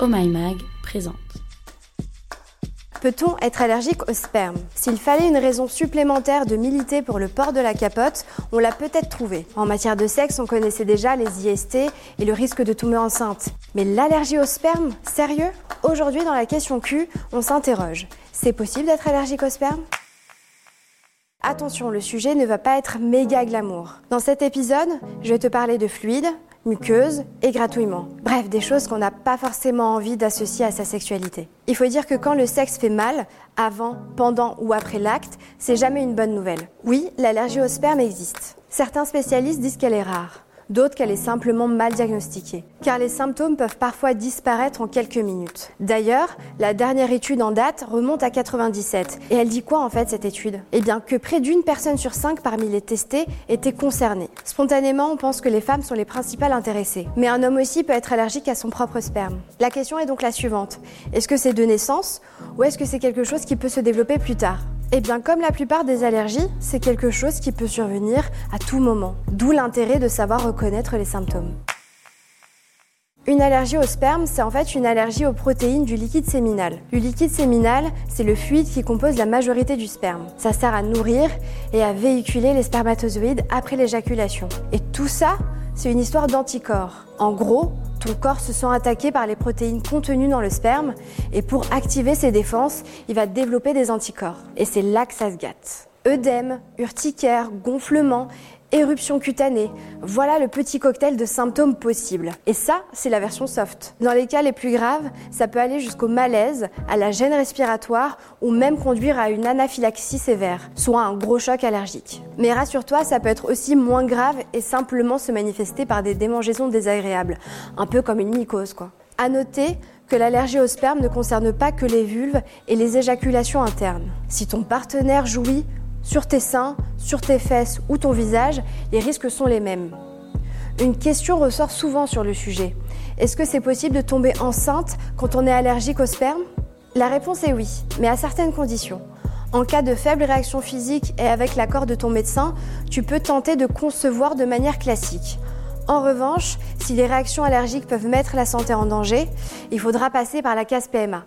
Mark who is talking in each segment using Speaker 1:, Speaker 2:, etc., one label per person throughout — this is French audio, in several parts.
Speaker 1: Oh présente.
Speaker 2: Peut-on être allergique au sperme? S'il fallait une raison supplémentaire de militer pour le port de la capote, on l'a peut-être trouvé. En matière de sexe, on connaissait déjà les IST et le risque de tomber enceinte. Mais l'allergie au sperme? Sérieux? Aujourd'hui, dans la question Q, on s'interroge. C'est possible d'être allergique au sperme? Attention, le sujet ne va pas être méga glamour. Dans cet épisode, je vais te parler de fluide, muqueuse et gratouillement. Bref, des choses qu'on n'a pas forcément envie d'associer à sa sexualité. Il faut dire que quand le sexe fait mal, avant, pendant ou après l'acte, c'est jamais une bonne nouvelle. Oui, l'allergie au sperme existe. Certains spécialistes disent qu'elle est rare d'autres qu'elle est simplement mal diagnostiquée, car les symptômes peuvent parfois disparaître en quelques minutes. D'ailleurs, la dernière étude en date remonte à 97, et elle dit quoi en fait cette étude? Eh bien que près d'une personne sur cinq parmi les testés était concernée. Spontanément, on pense que les femmes sont les principales intéressées, mais un homme aussi peut être allergique à son propre sperme. La question est donc la suivante, est-ce que c'est de naissance, ou est-ce que c'est quelque chose qui peut se développer plus tard? Eh bien, comme la plupart des allergies, c'est quelque chose qui peut survenir à tout moment, d'où l'intérêt de savoir reconnaître les symptômes. Une allergie au sperme, c'est en fait une allergie aux protéines du liquide séminal. Le liquide séminal, c'est le fluide qui compose la majorité du sperme. Ça sert à nourrir et à véhiculer les spermatozoïdes après l'éjaculation. Et tout ça, c'est une histoire d'anticorps. En gros, ton corps se sent attaqué par les protéines contenues dans le sperme et pour activer ses défenses, il va développer des anticorps. Et c'est là que ça se gâte. Œdème, urticaire, gonflement éruption cutanée. Voilà le petit cocktail de symptômes possibles. Et ça, c'est la version soft. Dans les cas les plus graves, ça peut aller jusqu'au malaise, à la gêne respiratoire ou même conduire à une anaphylaxie sévère, soit un gros choc allergique. Mais rassure-toi, ça peut être aussi moins grave et simplement se manifester par des démangeaisons désagréables, un peu comme une mycose quoi. À noter que l'allergie au sperme ne concerne pas que les vulves et les éjaculations internes. Si ton partenaire jouit sur tes seins, sur tes fesses ou ton visage, les risques sont les mêmes. Une question ressort souvent sur le sujet. Est-ce que c'est possible de tomber enceinte quand on est allergique au sperme? La réponse est oui, mais à certaines conditions. En cas de faible réaction physique et avec l'accord de ton médecin, tu peux tenter de concevoir de manière classique. En revanche, si les réactions allergiques peuvent mettre la santé en danger, il faudra passer par la case PMA.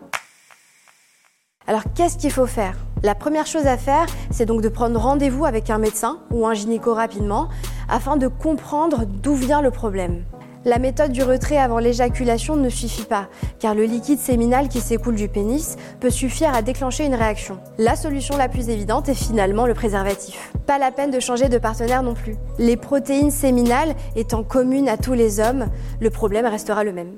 Speaker 2: Alors qu'est-ce qu'il faut faire? La première chose à faire, c'est donc de prendre rendez-vous avec un médecin ou un gynéco rapidement afin de comprendre d'où vient le problème. La méthode du retrait avant l'éjaculation ne suffit pas, car le liquide séminal qui s'écoule du pénis peut suffire à déclencher une réaction. La solution la plus évidente est finalement le préservatif. Pas la peine de changer de partenaire non plus. Les protéines séminales étant communes à tous les hommes, le problème restera le même.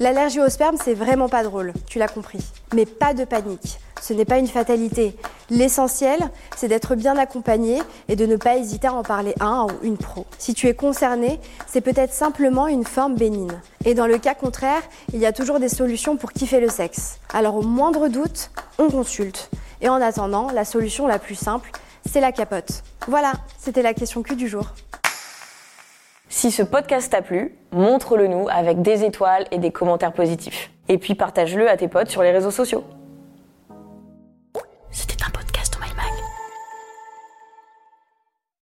Speaker 2: L'allergie au sperme, c'est vraiment pas drôle, tu l'as compris. Mais pas de panique, ce n'est pas une fatalité. L'essentiel, c'est d'être bien accompagné et de ne pas hésiter à en parler à un ou une pro. Si tu es concerné, c'est peut-être simplement une forme bénigne. Et dans le cas contraire, il y a toujours des solutions pour kiffer le sexe. Alors au moindre doute, on consulte. Et en attendant, la solution la plus simple, c'est la capote. Voilà, c'était la question Q du jour.
Speaker 3: Si ce podcast t'a plu, montre-le nous avec des étoiles et des commentaires positifs. Et puis partage-le à tes potes sur les réseaux sociaux.